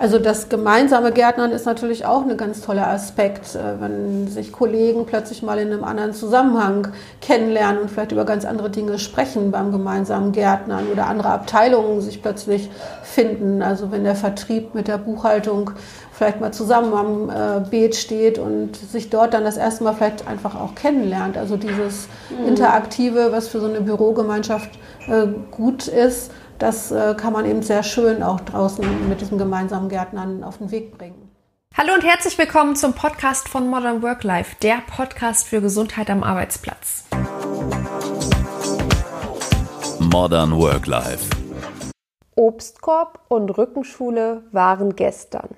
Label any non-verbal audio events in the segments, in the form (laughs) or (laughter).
Also das gemeinsame Gärtnern ist natürlich auch ein ganz toller Aspekt, äh, wenn sich Kollegen plötzlich mal in einem anderen Zusammenhang kennenlernen und vielleicht über ganz andere Dinge sprechen beim gemeinsamen Gärtnern oder andere Abteilungen sich plötzlich finden. Also wenn der Vertrieb mit der Buchhaltung vielleicht mal zusammen am äh, Beet steht und sich dort dann das erste Mal vielleicht einfach auch kennenlernt. Also dieses mhm. Interaktive, was für so eine Bürogemeinschaft äh, gut ist das äh, kann man eben sehr schön auch draußen mit diesem gemeinsamen Gärtnern auf den Weg bringen. Hallo und herzlich willkommen zum Podcast von Modern Work Life, der Podcast für Gesundheit am Arbeitsplatz. Modern Work Life. Obstkorb und Rückenschule waren gestern.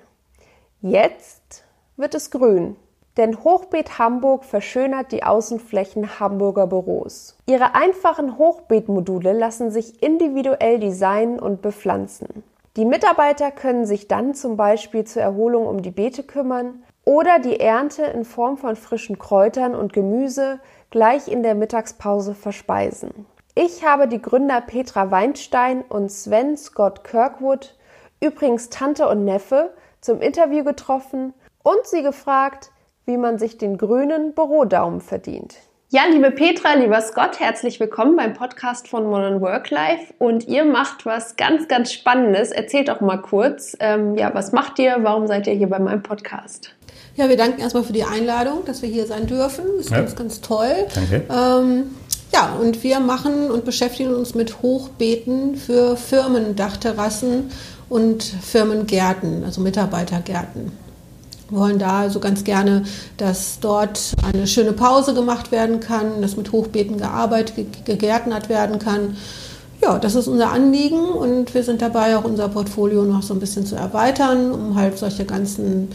Jetzt wird es grün. Denn Hochbeet Hamburg verschönert die Außenflächen Hamburger Büros. Ihre einfachen Hochbeetmodule lassen sich individuell designen und bepflanzen. Die Mitarbeiter können sich dann zum Beispiel zur Erholung um die Beete kümmern oder die Ernte in Form von frischen Kräutern und Gemüse gleich in der Mittagspause verspeisen. Ich habe die Gründer Petra Weinstein und Sven Scott Kirkwood, übrigens Tante und Neffe, zum Interview getroffen und sie gefragt, wie man sich den grünen Bürodaumen verdient. Ja, liebe Petra, lieber Scott, herzlich willkommen beim Podcast von Modern Work Life. Und ihr macht was ganz, ganz Spannendes. Erzählt doch mal kurz, ähm, ja, was macht ihr? Warum seid ihr hier bei meinem Podcast? Ja, wir danken erstmal für die Einladung, dass wir hier sein dürfen. Das ist ja. ganz, ganz toll. Danke. Ähm, ja, und wir machen und beschäftigen uns mit Hochbeeten für Firmendachterrassen und Firmengärten, also Mitarbeitergärten. Wollen da also ganz gerne, dass dort eine schöne Pause gemacht werden kann, dass mit Hochbeeten gearbeitet, gegärtnert werden kann. Ja, das ist unser Anliegen und wir sind dabei, auch unser Portfolio noch so ein bisschen zu erweitern, um halt solche ganzen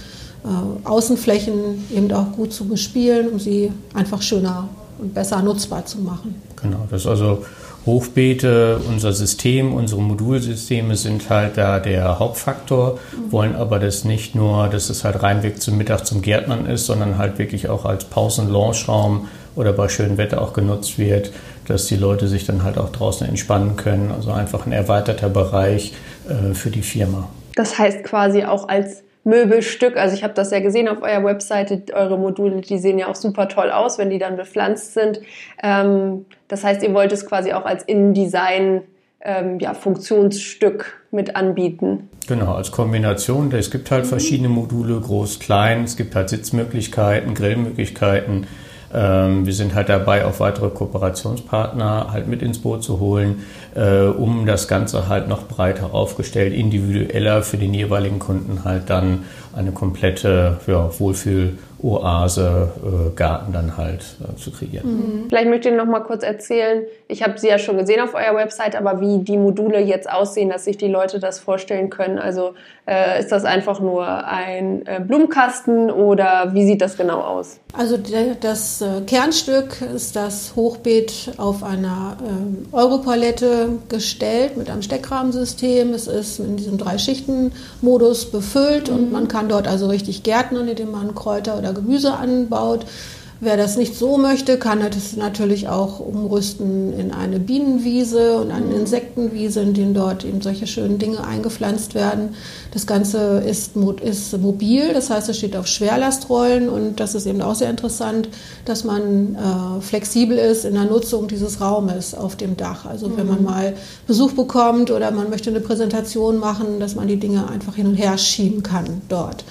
äh, Außenflächen eben auch gut zu bespielen, um sie einfach schöner und besser nutzbar zu machen. Genau, das ist also Hochbeete, unser System, unsere Modulsysteme sind halt da der Hauptfaktor, wollen aber das nicht nur, dass es halt reinweg zum Mittag zum Gärtnern ist, sondern halt wirklich auch als Pausen-Launchraum oder bei schönem Wetter auch genutzt wird, dass die Leute sich dann halt auch draußen entspannen können. Also einfach ein erweiterter Bereich äh, für die Firma. Das heißt quasi auch als Möbelstück. Also ich habe das ja gesehen auf eurer Webseite. Eure Module, die sehen ja auch super toll aus, wenn die dann bepflanzt sind. Ähm, das heißt, ihr wollt es quasi auch als Innendesign ähm, ja, Funktionsstück mit anbieten. Genau, als Kombination. Es gibt halt verschiedene Module, groß, klein. Es gibt halt Sitzmöglichkeiten, Grillmöglichkeiten. Ähm, wir sind halt dabei, auch weitere Kooperationspartner halt mit ins Boot zu holen, äh, um das Ganze halt noch breiter aufgestellt, individueller für den jeweiligen Kunden halt dann eine komplette ja, Wohlfühl- Oase, äh, Garten dann halt äh, zu kreieren. Mhm. Vielleicht möchte ich noch mal kurz erzählen, ich habe sie ja schon gesehen auf eurer Website, aber wie die Module jetzt aussehen, dass sich die Leute das vorstellen können. Also äh, ist das einfach nur ein äh, Blumenkasten oder wie sieht das genau aus? Also das äh, Kernstück ist das Hochbeet auf einer ähm, Europalette gestellt mit einem Steckrahmensystem. Es ist in diesem Drei-Schichten-Modus befüllt mhm. und man kann dort also richtig gärtnern, indem man Kräuter oder oder Gemüse anbaut. Wer das nicht so möchte, kann das natürlich auch umrüsten in eine Bienenwiese und eine Insektenwiese, in denen dort eben solche schönen Dinge eingepflanzt werden. Das Ganze ist, ist mobil, das heißt, es steht auf Schwerlastrollen und das ist eben auch sehr interessant, dass man äh, flexibel ist in der Nutzung dieses Raumes auf dem Dach. Also wenn man mhm. mal Besuch bekommt oder man möchte eine Präsentation machen, dass man die Dinge einfach hin und her schieben kann dort.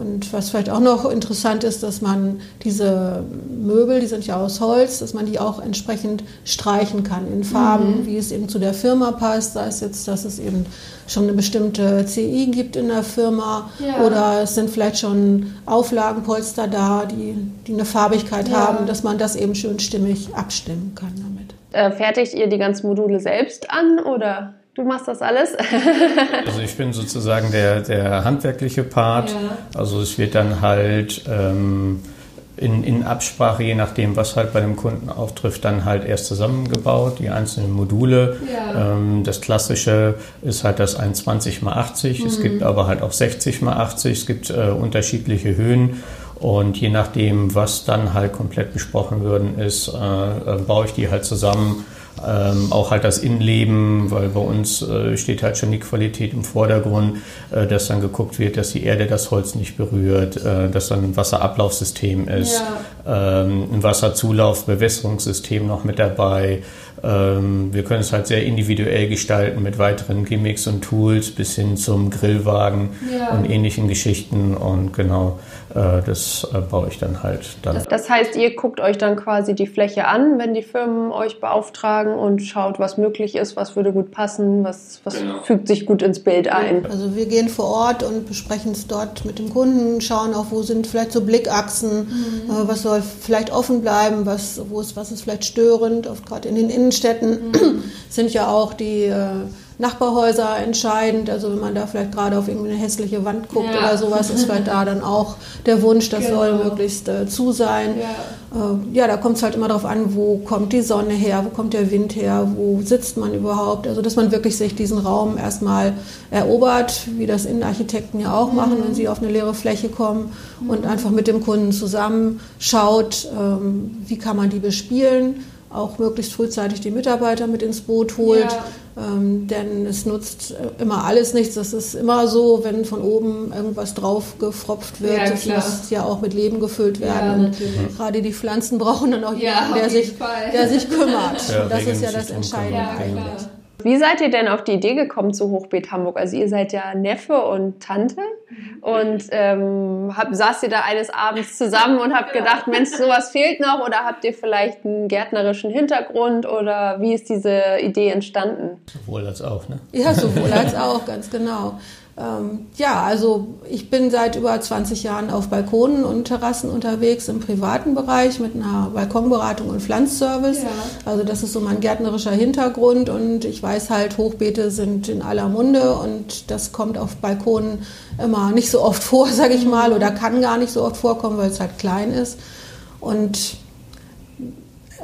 Und was vielleicht auch noch interessant ist, dass man diese Möbel, die sind ja aus Holz, dass man die auch entsprechend streichen kann in Farben, mhm. wie es eben zu der Firma passt. Sei es jetzt, dass es eben schon eine bestimmte CI gibt in der Firma ja. oder es sind vielleicht schon Auflagenpolster da, die, die eine Farbigkeit ja. haben, dass man das eben schön stimmig abstimmen kann damit. Äh, fertigt ihr die ganzen Module selbst an oder? Du machst das alles? (laughs) also ich bin sozusagen der, der handwerkliche Part. Ja. Also es wird dann halt ähm, in, in Absprache, je nachdem, was halt bei dem Kunden auftrifft, dann halt erst zusammengebaut, die einzelnen Module. Ja. Ähm, das Klassische ist halt das 120 x 80. Mhm. Es gibt aber halt auch 60 x 80. Es gibt äh, unterschiedliche Höhen. Und je nachdem, was dann halt komplett besprochen würden ist, äh, äh, baue ich die halt zusammen ähm, auch halt das Innenleben, weil bei uns äh, steht halt schon die Qualität im Vordergrund, äh, dass dann geguckt wird, dass die Erde das Holz nicht berührt, äh, dass dann ein Wasserablaufsystem ist, ja. ähm, ein Wasserzulauf, Bewässerungssystem noch mit dabei. Ähm, wir können es halt sehr individuell gestalten mit weiteren Gimmicks und Tools bis hin zum Grillwagen ja. und ähnlichen Geschichten und genau äh, das äh, baue ich dann halt dann. Das, das, heißt, ihr guckt euch dann quasi die Fläche an, wenn die Firmen euch beauftragen und schaut, was möglich ist, was würde gut passen, was, was genau. fügt sich gut ins Bild ein. Also wir gehen vor Ort und besprechen es dort mit dem Kunden, schauen auch, wo sind vielleicht so Blickachsen, mhm. äh, was soll vielleicht offen bleiben, was, wo ist, was ist vielleicht störend, oft gerade in den Innenstädten mhm. (clears throat) sind ja auch die äh, Nachbarhäuser entscheidend. Also wenn man da vielleicht gerade auf irgendeine hässliche Wand guckt ja. oder sowas, ist vielleicht da dann auch der Wunsch, das genau. soll möglichst äh, zu sein. Ja, äh, ja da kommt es halt immer darauf an, wo kommt die Sonne her, wo kommt der Wind her, wo sitzt man überhaupt. Also dass man wirklich sich diesen Raum erstmal erobert, wie das Innenarchitekten ja auch machen, mhm. wenn sie auf eine leere Fläche kommen mhm. und einfach mit dem Kunden zusammen schaut, ähm, wie kann man die bespielen auch möglichst frühzeitig die Mitarbeiter mit ins Boot holt. Ja. Ähm, denn es nutzt äh, immer alles nichts. Das ist immer so, wenn von oben irgendwas drauf gefropft wird. Ja, das muss ja auch mit Leben gefüllt werden. Ja, gerade die Pflanzen (laughs) brauchen dann auch jemanden, der sich, der sich kümmert. das ist ja das Entscheidende eigentlich. Wie seid ihr denn auf die Idee gekommen zu Hochbeet Hamburg? Also ihr seid ja Neffe und Tante und ähm, hab, saßt ihr da eines Abends zusammen und habt gedacht, Mensch, sowas fehlt noch oder habt ihr vielleicht einen gärtnerischen Hintergrund oder wie ist diese Idee entstanden? Sowohl als auch, ne? Ja, sowohl (laughs) als auch, ganz genau. Ähm, ja, also ich bin seit über 20 Jahren auf Balkonen und Terrassen unterwegs im privaten Bereich mit einer Balkonberatung und Pflanzservice. Ja. Also das ist so mein gärtnerischer Hintergrund und ich weiß halt, Hochbeete sind in aller Munde und das kommt auf Balkonen immer nicht so oft vor, (laughs) sage ich mal, oder kann gar nicht so oft vorkommen, weil es halt klein ist. Und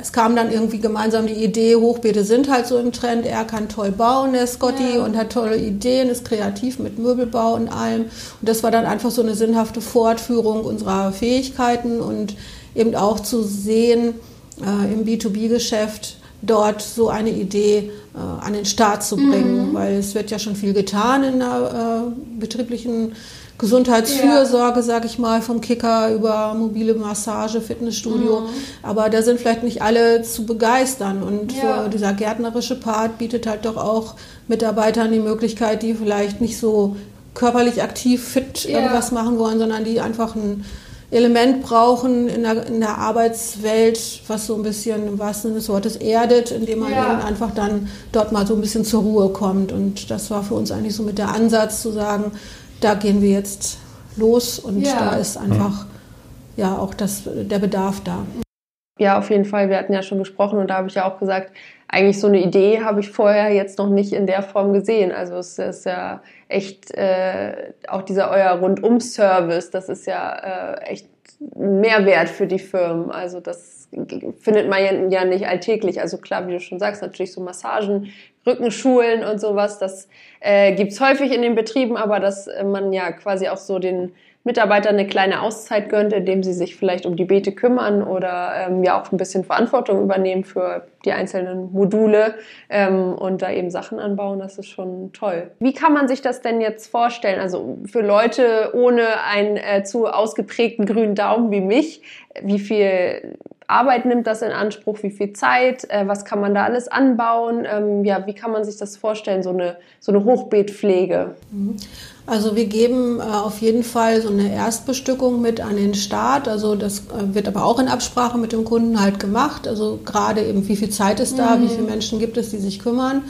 es kam dann irgendwie gemeinsam die Idee, Hochbeete sind halt so im Trend. Er kann toll bauen, der Scotty, ja. und hat tolle Ideen, ist kreativ mit Möbelbau und allem. Und das war dann einfach so eine sinnhafte Fortführung unserer Fähigkeiten und eben auch zu sehen äh, im B2B-Geschäft, dort so eine Idee äh, an den Start zu bringen, mhm. weil es wird ja schon viel getan in der äh, betrieblichen Gesundheitsfürsorge, ja. sag ich mal, vom Kicker über mobile Massage, Fitnessstudio. Mhm. Aber da sind vielleicht nicht alle zu begeistern. Und ja. so dieser gärtnerische Part bietet halt doch auch Mitarbeitern die Möglichkeit, die vielleicht nicht so körperlich aktiv fit ja. irgendwas machen wollen, sondern die einfach ein Element brauchen in der, in der Arbeitswelt, was so ein bisschen im wahrsten Sinne des Wortes erdet, indem man ja. eben einfach dann dort mal so ein bisschen zur Ruhe kommt. Und das war für uns eigentlich so mit der Ansatz zu sagen, da gehen wir jetzt los und ja. da ist einfach ja auch das, der Bedarf da. Ja, auf jeden Fall. Wir hatten ja schon gesprochen und da habe ich ja auch gesagt, eigentlich so eine Idee habe ich vorher jetzt noch nicht in der Form gesehen. Also es ist ja echt äh, auch dieser euer Rundum-Service, das ist ja äh, echt ein Mehrwert für die Firmen. Also das findet man ja nicht alltäglich. Also klar, wie du schon sagst, natürlich so Massagen, Rückenschulen und sowas, das äh, gibt's häufig in den Betrieben, aber dass äh, man ja quasi auch so den Mitarbeitern eine kleine Auszeit gönnt, indem sie sich vielleicht um die Beete kümmern oder ähm, ja auch ein bisschen Verantwortung übernehmen für die einzelnen Module ähm, und da eben Sachen anbauen, das ist schon toll. Wie kann man sich das denn jetzt vorstellen? Also für Leute ohne einen äh, zu ausgeprägten grünen Daumen wie mich, wie viel Arbeit nimmt das in Anspruch, wie viel Zeit, äh, was kann man da alles anbauen, ähm, ja, wie kann man sich das vorstellen, so eine, so eine Hochbeetpflege? Mhm. Also wir geben äh, auf jeden Fall so eine Erstbestückung mit an den Start. Also das äh, wird aber auch in Absprache mit dem Kunden halt gemacht. Also gerade eben, wie viel Zeit ist da, mhm. wie viele Menschen gibt es, die sich kümmern.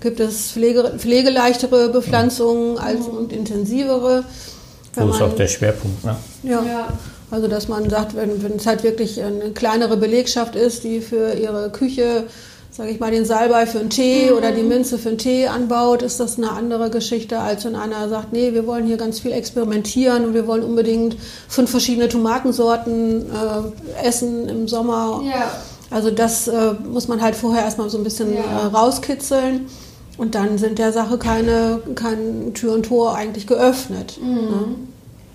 Gibt es pflege, pflegeleichtere Bepflanzungen als und intensivere? Wo ist auch der Schwerpunkt, ne? Ja. ja. Also dass man sagt, wenn, wenn es halt wirklich eine kleinere Belegschaft ist, die für ihre Küche sage ich mal, den Salbei für einen Tee mhm. oder die Minze für einen Tee anbaut, ist das eine andere Geschichte, als wenn einer sagt, nee, wir wollen hier ganz viel experimentieren und wir wollen unbedingt fünf verschiedene Tomatensorten äh, essen im Sommer. Ja. Also das äh, muss man halt vorher erstmal so ein bisschen ja. äh, rauskitzeln. Und dann sind der Sache keine, kein Tür und Tor eigentlich geöffnet. Mhm. Ne?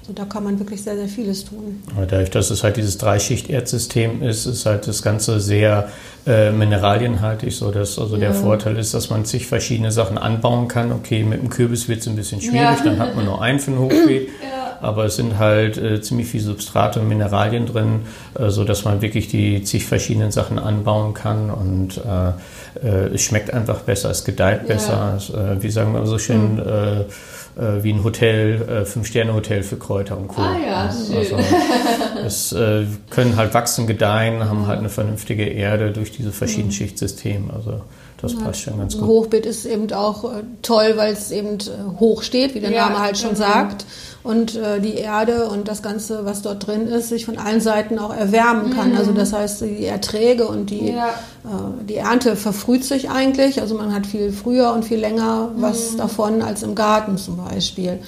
Also da kann man wirklich sehr, sehr vieles tun. Dadurch, dass es halt dieses Dreischicht-Erdsystem ist, ist halt das Ganze sehr äh, mineralienhaltig, so dass also ja. der Vorteil ist, dass man sich verschiedene Sachen anbauen kann. Okay, mit dem Kürbis wird es ein bisschen schwierig, ja. dann hat man nur einen für ein Hochbeet. (clears throat) Ja. Aber es sind halt äh, ziemlich viel Substrate und Mineralien drin, äh, so dass man wirklich die zig verschiedenen Sachen anbauen kann und äh, äh, es schmeckt einfach besser, es gedeiht besser. Es, äh, wie sagen wir so schön, mhm äh, wie ein Hotel, äh, Fünf-Sterne-Hotel für Kräuter und Co. Ah ja, schön. Also, es äh, können halt wachsen, gedeihen, haben halt eine vernünftige Erde durch dieses Verschiedenschichtsystem. Also das ja, passt schon ganz gut. Hochbeet ist eben auch äh, toll, weil es eben äh, hoch steht, wie der ja, Name halt schon genau. sagt. Und äh, die Erde und das Ganze, was dort drin ist, sich von allen Seiten auch erwärmen kann. Mhm. Also das heißt, die Erträge und die, ja. äh, die Ernte verfrüht sich eigentlich. Also man hat viel früher und viel länger was mhm. davon als im Garten zum Beispiel.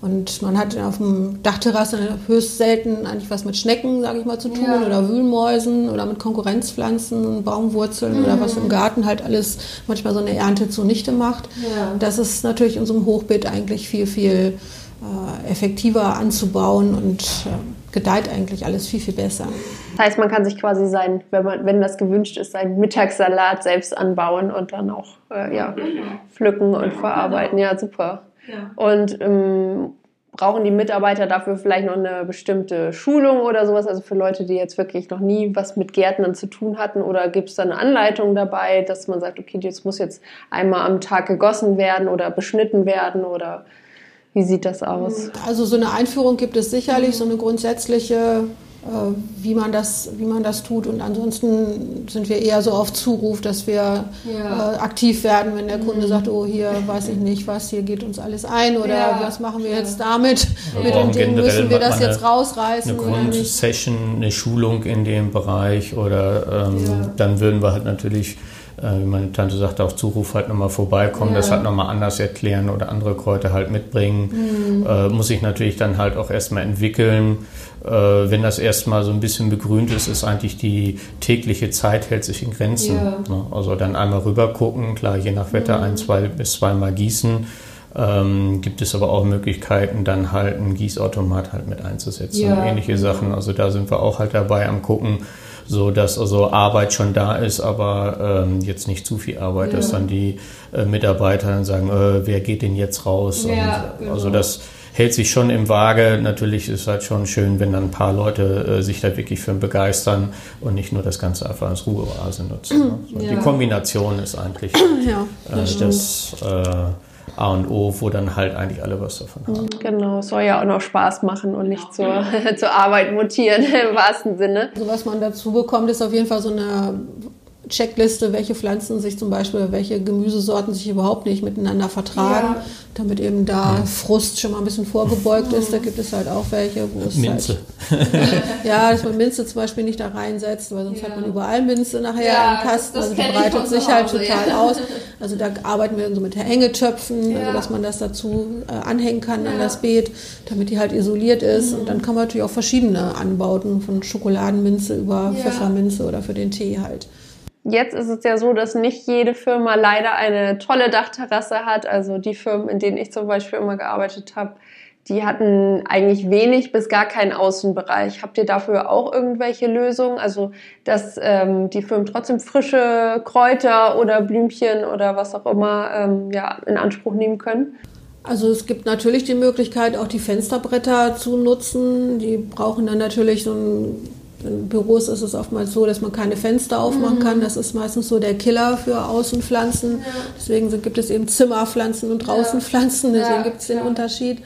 Und man hat auf dem Dachterrasse höchst selten eigentlich was mit Schnecken, sage ich mal, zu tun ja. oder Wühlmäusen oder mit Konkurrenzpflanzen, Baumwurzeln mhm. oder was im Garten halt alles manchmal so eine Ernte zunichte macht. Ja. Das ist natürlich in so einem Hochbeet eigentlich viel, viel effektiver anzubauen und äh, gedeiht eigentlich alles viel, viel besser. Das heißt, man kann sich quasi sein, wenn, man, wenn das gewünscht ist, seinen Mittagssalat selbst anbauen und dann auch äh, ja, pflücken und verarbeiten. Ja, super. Und ähm, brauchen die Mitarbeiter dafür vielleicht noch eine bestimmte Schulung oder sowas? Also für Leute, die jetzt wirklich noch nie was mit Gärtnern zu tun hatten? Oder gibt es da eine Anleitung dabei, dass man sagt, okay, das muss jetzt einmal am Tag gegossen werden oder beschnitten werden? Oder wie sieht das aus? Also so eine Einführung gibt es sicherlich, so eine grundsätzliche äh, wie man das, wie man das tut. Und ansonsten sind wir eher so auf Zuruf, dass wir ja. äh, aktiv werden, wenn der Kunde mhm. sagt, oh hier weiß ich nicht was, hier geht uns alles ein oder ja. was machen wir jetzt damit? Wir Mit dem Ding müssen wir das jetzt rausreißen. Eine Grundsession, eine Schulung in dem Bereich oder ähm, ja. dann würden wir halt natürlich äh, wie meine Tante sagte, auf Zuruf halt nochmal vorbeikommen, ja. das halt nochmal anders erklären oder andere Kräuter halt mitbringen. Mhm. Äh, muss ich natürlich dann halt auch erstmal entwickeln. Äh, wenn das erstmal so ein bisschen begrünt ist, ist eigentlich die tägliche Zeit hält sich in Grenzen. Ja. Ne? Also dann einmal rüber gucken, klar, je nach Wetter mhm. ein, zwei bis zweimal gießen. Ähm, gibt es aber auch Möglichkeiten, dann halt einen Gießautomat halt mit einzusetzen ja. und ähnliche Sachen. Also da sind wir auch halt dabei am gucken, so dass also Arbeit schon da ist, aber ähm, jetzt nicht zu viel Arbeit, ja. dass dann die äh, Mitarbeiter dann sagen, äh, wer geht denn jetzt raus? Ja, und, genau. Also das hält sich schon im Waage. Natürlich ist es halt schon schön, wenn dann ein paar Leute äh, sich da wirklich für begeistern und nicht nur das Ganze einfach als Ruheoase nutzen. Ne? (clears throat) So, ja. Die Kombination ist eigentlich (clears throat) das, äh, das äh, A und O, wo dann halt eigentlich alle was davon haben. Mhm, genau, soll ja auch noch Spaß machen und nicht zur, (laughs) zur Arbeit mutieren (laughs) im wahrsten Sinne. Also was man dazu bekommt, ist auf jeden Fall so eine Checkliste, welche Pflanzen sich zum Beispiel, welche Gemüsesorten sich überhaupt nicht miteinander vertragen, ja. damit eben da Frust schon mal ein bisschen vorgebeugt ist. Da gibt es halt auch welche, wo es Minze. Halt, (laughs) ja, dass man Minze zum Beispiel nicht da reinsetzt, weil sonst ja. hat man überall Minze nachher ja, im Kasten. also die breitet sich halt Hause, total aus. Also da arbeiten wir so mit Hängetöpfen, also dass man das dazu äh, anhängen kann an das Beet, damit die halt isoliert ist. Mhm. Und dann kann man natürlich auch verschiedene anbauten, von Schokoladenminze über Pfefferminze oder für den Tee halt. Jetzt ist es ja so, dass nicht jede Firma leider eine tolle Dachterrasse hat. Also die Firmen, in denen ich zum Beispiel immer gearbeitet habe, die hatten eigentlich wenig bis gar keinen Außenbereich. Habt ihr dafür auch irgendwelche Lösungen? Also, dass ähm, die Firmen trotzdem frische Kräuter oder Blümchen oder was auch immer ähm, ja, in Anspruch nehmen können? Also es gibt natürlich die Möglichkeit, auch die Fensterbretter zu nutzen. Die brauchen dann natürlich so ein in Büros ist es oftmals so, dass man keine Fenster aufmachen mhm. kann. Das ist meistens so der Killer für Außenpflanzen. Ja. Deswegen gibt es eben Zimmerpflanzen und Draußenpflanzen. Deswegen gibt es den Unterschied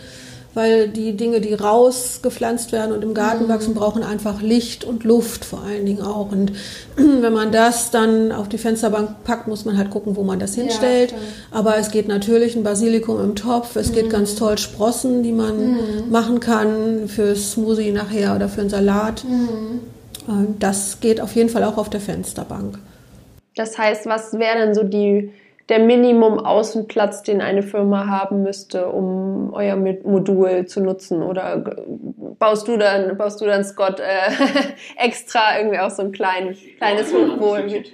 weil die Dinge, die rausgepflanzt werden und im Garten mhm. wachsen, brauchen einfach Licht und Luft vor allen Dingen auch. Und (clears throat) wenn man das dann auf die Fensterbank packt, muss man halt gucken, wo man das hinstellt. Ja, Aber es geht natürlich ein Basilikum im Topf, es mhm. geht ganz toll Sprossen, die man mhm. machen kann fürs Smoothie nachher oder für einen Salat. Mhm. Das geht auf jeden Fall auch auf der Fensterbank. Das heißt, was wäre denn so die der Minimum Außenplatz, den eine Firma haben müsste, um euer Modul zu nutzen? Oder baust du dann, baust du dann Scott äh, (laughs) extra irgendwie auch so ein klein, kleines Hochboden?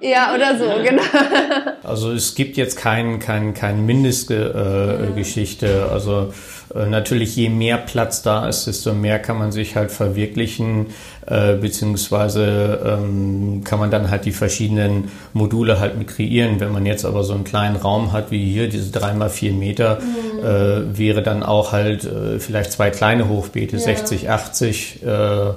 Ja, oder so, genau. (laughs) Also es gibt jetzt kein, kein, kein Mindestgeschichte. Äh, also äh, natürlich, je mehr Platz da ist, desto mehr kann man sich halt verwirklichen, äh, beziehungsweise ähm, kann man dann halt die verschiedenen Module halt mit kreieren. Wenn man jetzt aber so einen kleinen Raum hat wie hier, diese drei mal vier Meter, mhm. äh, wäre dann auch halt äh, vielleicht zwei kleine Hochbeete, ja. 60, 80 äh,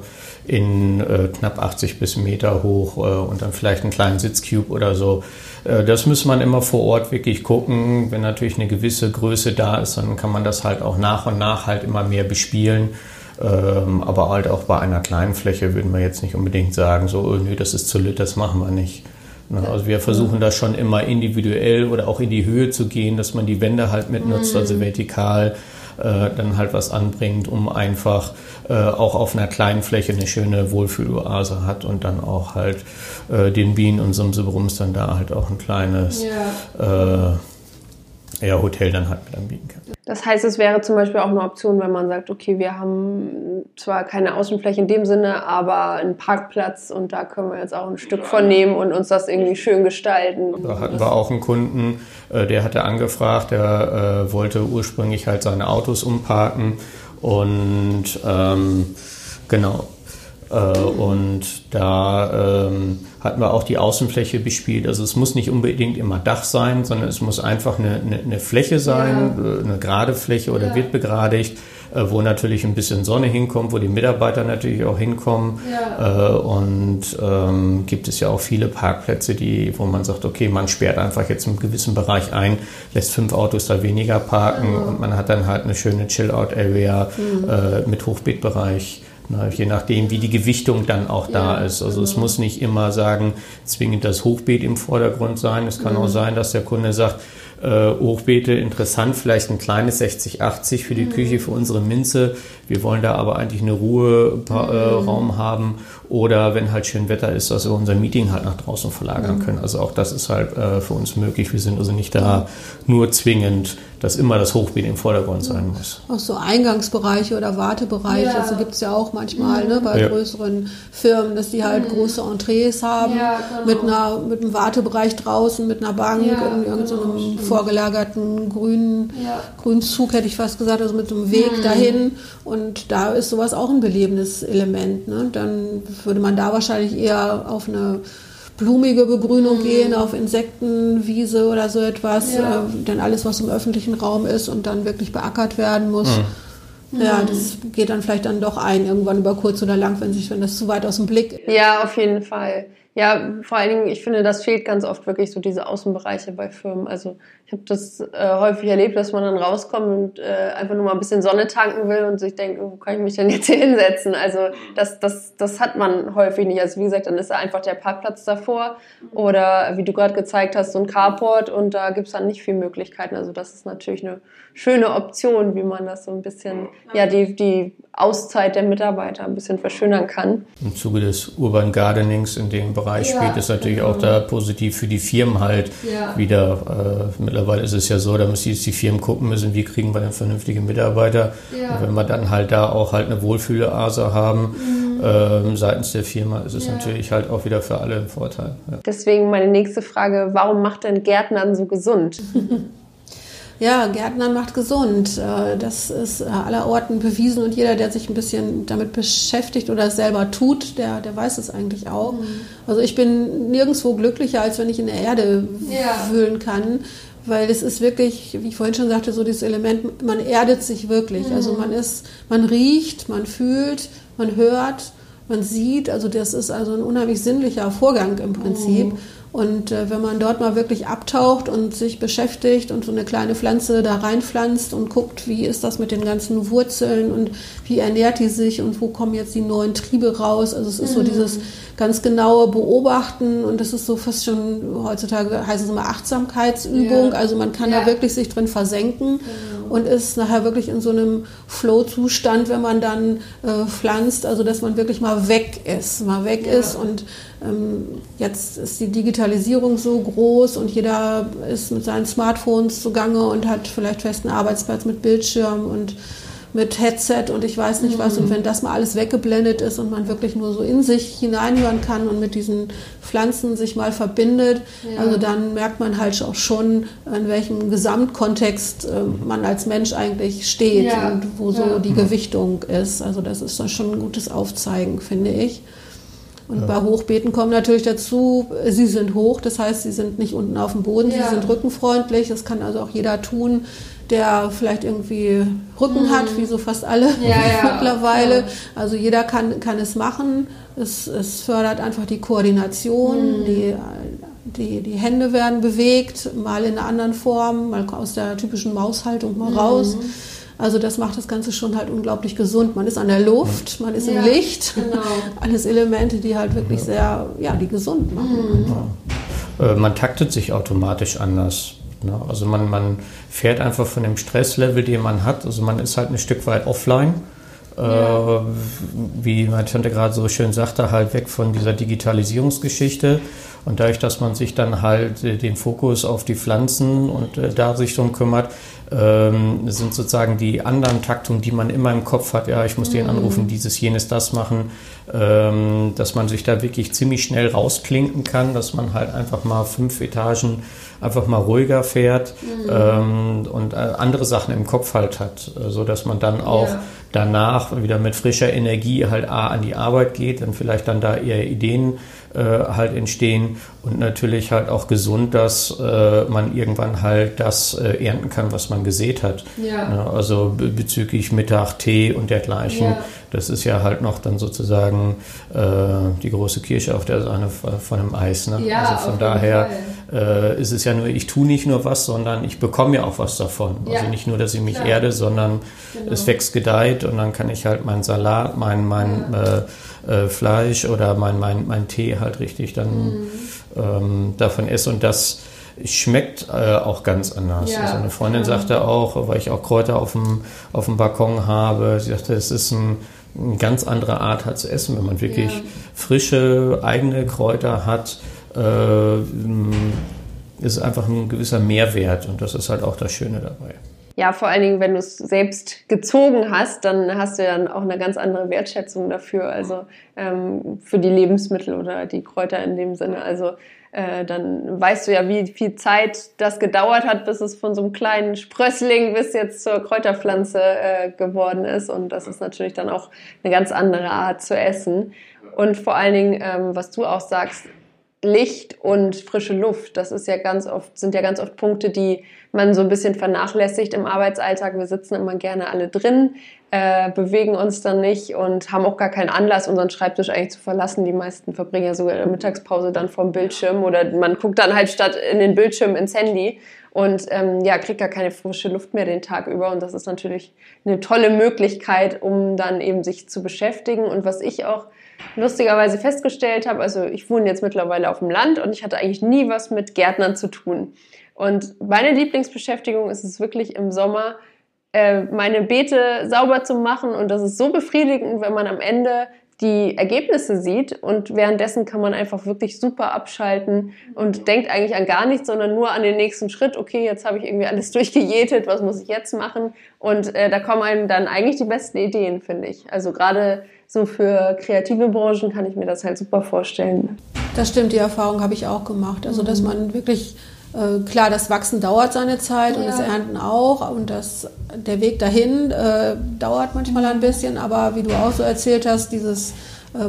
in äh, knapp 80 bis Meter hoch äh, und dann vielleicht einen kleinen Sitzcube oder so. Äh, das muss man immer vor Ort wirklich gucken. Wenn natürlich eine gewisse Größe da ist, dann kann man das halt auch nach und nach halt immer mehr bespielen. Ähm, aber halt auch bei einer kleinen Fläche würden wir jetzt nicht unbedingt sagen, so, oh, nö, das ist zu lit, das machen wir nicht. Ne, also wir versuchen das schon immer individuell oder auch in die Höhe zu gehen, dass man die Wände halt mitnutzt, also mhm. vertikal äh, dann halt was anbringt, um einfach äh, auch auf einer kleinen Fläche eine schöne Wohlfühloase hat und dann auch halt äh, den Bienen und Sumsebrums dann da halt auch ein kleines ja. Ja, Hotel dann halt mit anbieten kann. Das heißt, es wäre zum Beispiel auch eine Option, wenn man sagt, okay, wir haben zwar keine Außenfläche in dem Sinne, aber einen Parkplatz und da können wir jetzt auch ein Stück von nehmen und uns das irgendwie schön gestalten. Da hatten wir auch einen Kunden, äh, der hatte angefragt, der äh, wollte ursprünglich halt seine Autos umparken und ähm, genau. Äh, und da ähm, hatten wir auch die Außenfläche bespielt. Also es muss nicht unbedingt immer Dach sein, sondern es muss einfach eine, eine, eine Fläche sein, ja. Äh, eine gerade Fläche oder ja. wird begradigt, äh, wo natürlich ein bisschen Sonne hinkommt, wo die Mitarbeiter natürlich auch hinkommen. Ja. Äh, und ähm, gibt es ja auch viele Parkplätze, die, wo man sagt, okay, man sperrt einfach jetzt einen gewissen Bereich ein, lässt fünf Autos da weniger parken und man hat dann halt eine schöne Chill-Out-Area mhm. äh, mit Hochbeetbereich. Na, je nachdem, wie die Gewichtung dann auch da ja, ist. Also genau. es muss nicht immer sagen, zwingend das Hochbeet im Vordergrund sein. Es kann mhm. auch sein, dass der Kunde sagt, äh, Hochbeete interessant, vielleicht ein kleines 60-80 für die mhm. Küche, für unsere Minze. Wir wollen da aber eigentlich eine Ruheraum mhm. haben oder wenn halt schön Wetter ist, dass wir unser Meeting halt nach draußen verlagern mhm. können. Also auch das ist halt äh, für uns möglich. Wir sind also nicht da nur zwingend dass immer das Hochbeet im Vordergrund sein muss. Auch so Eingangsbereiche oder Wartebereiche, ja. also gibt es ja auch manchmal mhm. ne, bei ja. größeren Firmen, dass die halt mhm. große Entrees haben ja, genau. mit, einer, mit einem Wartebereich draußen, mit einer Bank in irgendeinem so genau, vorgelagerten grünen, grünen Zug, hätte ich fast gesagt, also mit einem Weg mhm. dahin. Und da ist sowas auch ein belebendes Element. Ne? Dann würde man da wahrscheinlich eher auf eine blumige Begrünung mhm. gehen, auf Insektenwiese oder so etwas, ja. äh, denn alles, was im öffentlichen Raum ist und dann wirklich beackert werden muss. Mhm. Ja, mhm. das geht dann vielleicht dann doch ein, irgendwann über kurz oder lang, wenn sich, wenn das zu weit aus dem Blick ist. Ja, auf jeden Fall. Ja, vor allen Dingen, ich finde, das fehlt ganz oft wirklich so diese Außenbereiche bei Firmen. Also ich habe das äh, häufig erlebt, dass man dann rauskommt und äh, einfach nur mal ein bisschen Sonne tanken will und sich denkt, wo kann ich mich denn jetzt hier (laughs) hinsetzen? Also das, das, das hat man häufig nicht. Also wie gesagt, dann ist da einfach der Parkplatz davor oder wie du gerade gezeigt hast, so ein Carport und da gibt's dann nicht viel Möglichkeiten. Also das ist natürlich eine schöne Option, wie man das so ein bisschen, ja, die, die Auszeit der Mitarbeiter ein bisschen verschönern kann. Im Zuge des Urban Gardenings in dem Bereich ja, spielt es natürlich genau. auch da positiv für die Firmen halt ja. wieder. Äh, mittlerweile ist es ja so, da müssen jetzt die Firmen gucken müssen, wie kriegen wir denn vernünftige Mitarbeiter. Ja. Und wenn wir dann halt da auch halt eine Wohlfühlease haben, mhm. ähm, seitens der Firma, ist es natürlich halt auch wieder für alle ein Vorteil. Deswegen meine nächste Frage, warum macht denn Gärtnern so gesund? (laughs) Ja, Gärtnern macht gesund. Äh, das ist äh, allerorten bewiesen und jeder, der sich ein bisschen damit beschäftigt oder es selber tut, der, der weiß es eigentlich auch. Mhm. Also ich bin nirgendwo glücklicher, als wenn ich in der Erde ja. wühlen kann. Weil es ist wirklich, wie ich vorhin schon sagte, so dieses Element, man erdet sich wirklich. Mhm. Also man ist, man riecht, man fühlt, man hört, man sieht. Also das ist also ein unheimlich sinnlicher Vorgang im Prinzip. Mhm. Und äh, wenn man dort mal wirklich abtaucht und sich beschäftigt und so eine kleine Pflanze da reinpflanzt und guckt, wie ist das mit den ganzen Wurzeln und wie ernährt die sich und wo kommen jetzt die neuen Triebe raus. Also es ist mhm. so dieses ganz genaue Beobachten und das ist so fast schon, heutzutage heißt es immer Achtsamkeitsübung. Ja. Also man kann ja. da wirklich sich drin versenken genau. Und ist nachher wirklich in so einem Flow-Zustand, wenn man dann äh, pflanzt, also dass man wirklich mal weg ist, mal weg ja. ist und ähm, jetzt ist die Digitalisierung so groß und jeder ist mit seinen Smartphones zugange und hat vielleicht festen Arbeitsplatz mit Bildschirm und mit Headset und ich weiß nicht was. Und wenn das mal alles weggeblendet ist und man wirklich nur so in sich hineinhören kann und mit diesen Pflanzen sich mal verbindet, ja. also dann merkt man halt auch schon, in welchem Gesamtkontext äh, man als Mensch eigentlich steht ja. und wo so ja. die Gewichtung ist. Also das ist dann schon ein gutes Aufzeigen, finde ich. Und ja. bei Hochbeeten kommen natürlich dazu, sie sind hoch, das heißt, sie sind nicht unten auf dem Boden, ja. sie sind rückenfreundlich. Das kann also auch jeder tun, der vielleicht irgendwie Rücken mhm. hat, wie so fast alle ja, (laughs) mittlerweile. Also jeder kann, kann es machen. Es, es fördert einfach die Koordination, mhm. die, die, die Hände werden bewegt, mal in einer anderen Form, mal aus der typischen Maushaltung mal mhm. raus. Also das macht das Ganze schon halt unglaublich gesund. Man ist an der Luft, man ist ja, im Licht. Genau. (laughs) Alles Elemente, die halt wirklich sehr, ja, die gesund machen. Mhm. Äh, man taktet sich automatisch anders. Ne? Also man, man fährt einfach von dem Stresslevel, den man hat. Also man ist halt ein Stück weit offline. Ja. Äh, wie meine Tante gerade so schön sagte, halt weg von dieser Digitalisierungsgeschichte. Und dadurch, dass man sich dann halt äh, den Fokus auf die Pflanzen und äh, da sich drum kümmert, ähm, sind sozusagen die anderen Taktungen, die man immer im Kopf hat. Ja, ich muss den mhm. anrufen, dieses, jenes, das machen, ähm, dass man sich da wirklich ziemlich schnell rausklinken kann, dass man halt einfach mal fünf Etagen einfach mal ruhiger fährt mhm. ähm, und äh, andere Sachen im Kopf halt hat, äh, so dass man dann auch ja. Danach wieder mit frischer Energie halt A, an die Arbeit geht, dann vielleicht dann da eher Ideen äh, halt entstehen und natürlich halt auch gesund, dass äh, man irgendwann halt das äh, ernten kann, was man gesät hat. Ja. Also bezüglich Mittag, Tee und dergleichen. Ja. Das ist ja halt noch dann sozusagen äh, die große Kirsche auf der Sahne von einem Eis. Ne? Ja, also von daher äh, ist es ja nur, ich tue nicht nur was, sondern ich bekomme ja auch was davon. Also nicht nur, dass ich mich Klar. erde, sondern genau. es wächst gedeiht und dann kann ich halt meinen Salat, mein, mein äh, äh, Fleisch oder mein, mein, mein Tee halt richtig dann mhm ähm, davon esse und das schmeckt äh, auch ganz anders. Ja, also eine Freundin ja. sagte auch, weil ich auch Kräuter auf dem, auf dem Balkon habe, sie sagte, es ist ein, eine ganz andere Art halt zu essen, wenn man wirklich ja. frische, eigene Kräuter hat, äh, ist einfach ein gewisser Mehrwert und das ist halt auch das Schöne dabei. Ja, vor allen Dingen, wenn du es selbst gezogen hast, dann hast du ja auch eine ganz andere Wertschätzung dafür, also ähm, für die Lebensmittel oder die Kräuter in dem Sinne. Also äh, dann weißt du ja, wie viel Zeit das gedauert hat, bis es von so einem kleinen Sprössling bis jetzt zur Kräuterpflanze äh, geworden ist. Und das ist natürlich dann auch eine ganz andere Art zu essen. Und vor allen Dingen, ähm, was du auch sagst, Licht und frische Luft, das ist ja ganz oft, sind ja ganz oft Punkte, die man so ein bisschen vernachlässigt im Arbeitsalltag. Wir sitzen immer gerne alle drin, äh, bewegen uns dann nicht und haben auch gar keinen Anlass, unseren Schreibtisch eigentlich zu verlassen. Die meisten verbringen ja sogar ihre Mittagspause dann vorm Bildschirm oder man guckt dann halt statt in den Bildschirm ins Handy und ähm, ja, kriegt gar keine frische Luft mehr den Tag über. Und das ist natürlich eine tolle Möglichkeit, um dann eben sich zu beschäftigen. Und was ich auch lustigerweise festgestellt habe, also ich wohne jetzt mittlerweile auf dem Land und ich hatte eigentlich nie was mit Gärtnern zu tun. Und meine Lieblingsbeschäftigung ist es wirklich im Sommer, äh, meine Beete sauber zu machen. Und das ist so befriedigend, wenn man am Ende die Ergebnisse sieht und währenddessen kann man einfach wirklich super abschalten und denkt eigentlich an gar nichts, sondern nur an den nächsten Schritt. Okay, jetzt habe ich irgendwie alles (laughs) durchgejätet, was muss ich jetzt machen? Und äh, da kommen einem dann eigentlich die besten Ideen, finde ich. Also gerade so für kreative Branchen kann ich mir das halt super vorstellen. Das stimmt, die Erfahrung habe ich auch gemacht. Also dass man wirklich äh, klar, das Wachsen dauert seine Zeit ja. und das Ernten auch und das, der Weg dahin äh, dauert manchmal ein bisschen, aber wie du auch so erzählt hast, dieses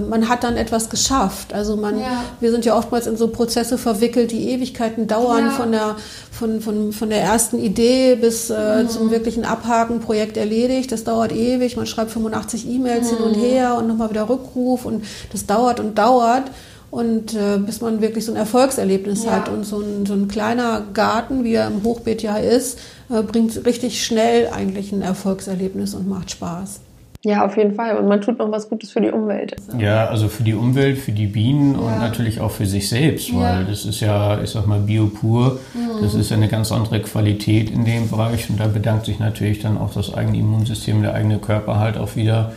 man hat dann etwas geschafft. Also man, ja. wir sind ja oftmals in so Prozesse verwickelt, die Ewigkeiten dauern ja. von der von, von, von der ersten Idee bis äh, mhm. zum wirklichen Abhaken, Projekt erledigt. Das dauert ewig. Man schreibt 85 E-Mails mhm. hin und mhm. her und nochmal wieder Rückruf und das dauert und dauert und äh, bis man wirklich so ein Erfolgserlebnis ja. hat. Und so ein, so ein kleiner Garten, wie er im Hochbeet ja ist, äh, bringt richtig schnell eigentlich ein Erfolgserlebnis und macht Spaß. Ja, auf jeden Fall. Und man tut noch was Gutes für die Umwelt. Ja, also für die Umwelt, für die Bienen ja. und natürlich auch für sich selbst, weil ja. das ist ja, ich sag mal, bio pur. Mhm. Das ist ja eine ganz andere Qualität in dem Bereich. Und da bedankt sich natürlich dann auch das eigene Immunsystem, der eigene Körper halt auch wieder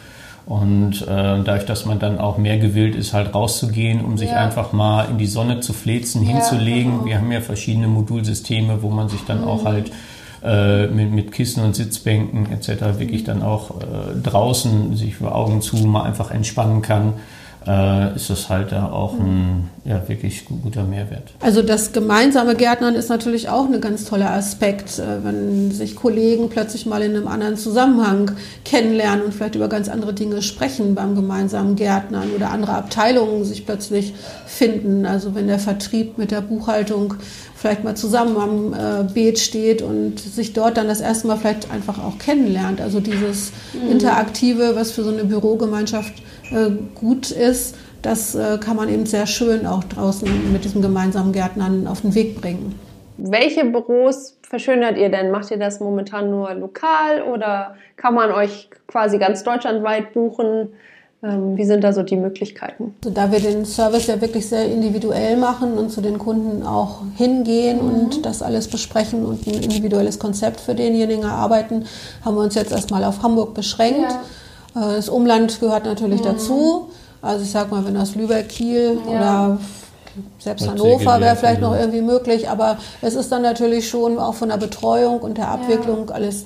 und äh, dadurch, dass man dann auch mehr gewillt ist, halt rauszugehen, um sich ja. einfach mal in die Sonne zu flezen, hinzulegen. Genau. Wir haben ja verschiedene Modulsysteme, wo man sich dann mhm. auch halt äh, mit, mit Kissen und Sitzbänken etc. wirklich dann auch äh, draußen sich für Augen zu mal einfach entspannen kann äh, ist das halt da auch ein ja, wirklich guter Mehrwert. Also das gemeinsame Gärtnern ist natürlich auch ein ganz toller Aspekt, äh, wenn sich Kollegen plötzlich mal in einem anderen Zusammenhang kennenlernen und vielleicht über ganz andere Dinge sprechen beim gemeinsamen Gärtnern oder andere Abteilungen sich plötzlich finden. Also wenn der Vertrieb mit der Buchhaltung vielleicht mal zusammen am äh, Beet steht und sich dort dann das erste Mal vielleicht einfach auch kennenlernt. Also dieses mhm. Interaktive, was für so eine Bürogemeinschaft äh, gut ist, das äh, kann man eben sehr schön auch draußen mit diesem gemeinsamen Gärtnern auf den Weg bringen. Welche Büros verschönert ihr denn? Macht ihr das momentan nur lokal oder kann man euch quasi ganz deutschlandweit buchen? Ähm, wie sind da so die Möglichkeiten? Also da wir den Service ja wirklich sehr individuell machen und zu den Kunden auch hingehen mhm. und das alles besprechen und ein individuelles Konzept für denjenigen erarbeiten, haben wir uns jetzt erstmal auf Hamburg beschränkt. Ja. Äh, das Umland gehört natürlich mhm. dazu. Also ich sag mal, wenn aus Lübeck, Kiel ja. oder selbst Hannover wäre vielleicht noch irgendwie möglich, aber es ist dann natürlich schon auch von der Betreuung und der Abwicklung ja. alles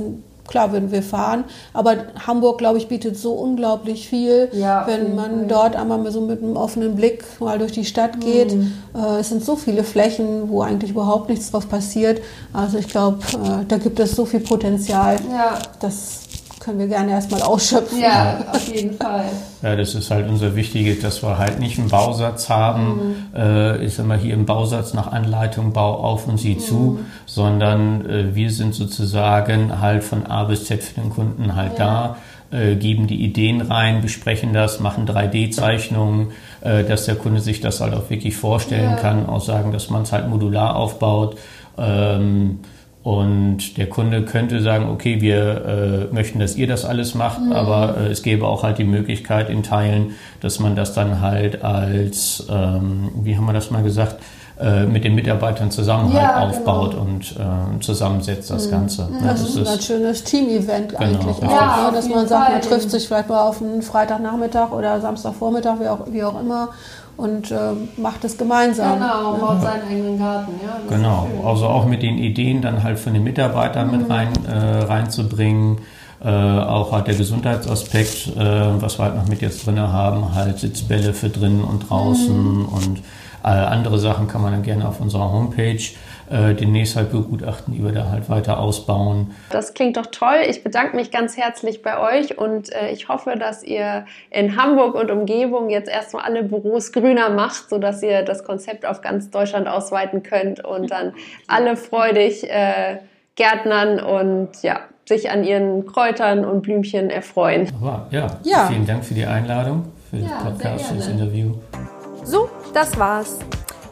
klar würden wir fahren. Aber Hamburg, glaube ich, bietet so unglaublich viel, ja, wenn man dort einmal so mit einem offenen Blick mal durch die Stadt geht. Mhm. Äh, es sind so viele Flächen, wo eigentlich überhaupt nichts drauf passiert. Also ich glaube, äh, da gibt es so viel Potenzial. Ja. Das können wir gerne erstmal ausschöpfen. Ja, auf jeden Fall. Ja, das ist halt unser Wichtiges, dass wir halt nicht einen Bausatz haben, mhm. äh, ich sag mal hier im Bausatz nach Anleitung, Bau auf und sieh mhm. zu, sondern äh, wir sind sozusagen halt von A bis Z für den Kunden halt ja. da, äh, geben die Ideen rein, besprechen das, machen 3D-Zeichnungen, äh, dass der Kunde sich das halt auch wirklich vorstellen ja. kann, auch sagen, dass man es halt modular aufbaut. Ähm, und der Kunde könnte sagen, okay, wir äh, möchten, dass ihr das alles macht, mhm. aber äh, es gäbe auch halt die Möglichkeit in Teilen, dass man das dann halt als, ähm, wie haben wir das mal gesagt, äh, mit den Mitarbeitern zusammen ja, halt aufbaut genau. und äh, zusammensetzt das mhm. Ganze. Ja, das, das, ist ein schönes Team-Event genau, eigentlich auch, ja, ne? dass man sagt, man trifft sich vielleicht mal auf einen Freitagnachmittag oder Samstagvormittag, wie auch, wie auch immer und äh, macht es gemeinsam. Genau, baut seinen eigenen Garten. Ja, genau, also auch mit den Ideen dann halt von den Mitarbeitern mhm. mit rein, äh, reinzubringen. Äh, auch halt der Gesundheitsaspekt, äh, was wir halt noch mit jetzt drin haben, halt Sitzbälle für drinnen und draußen mhm. und äh, andere Sachen kann man dann gerne auf unserer Homepage äh, demnächst halt begutachten, die wir da halt weiter ausbauen. Das klingt doch toll. Ich bedanke mich ganz herzlich bei euch und äh, ich hoffe, dass ihr in Hamburg und Umgebung jetzt erstmal alle Büros grüner macht, sodass ihr das Konzept auf ganz Deutschland ausweiten könnt und dann alle freudig äh, Gärtnern und ja, sich an ihren Kräutern und Blümchen erfreuen. Ja, ja, vielen Dank für die Einladung, für ja, den Podcast, für das Interview. So, das war's.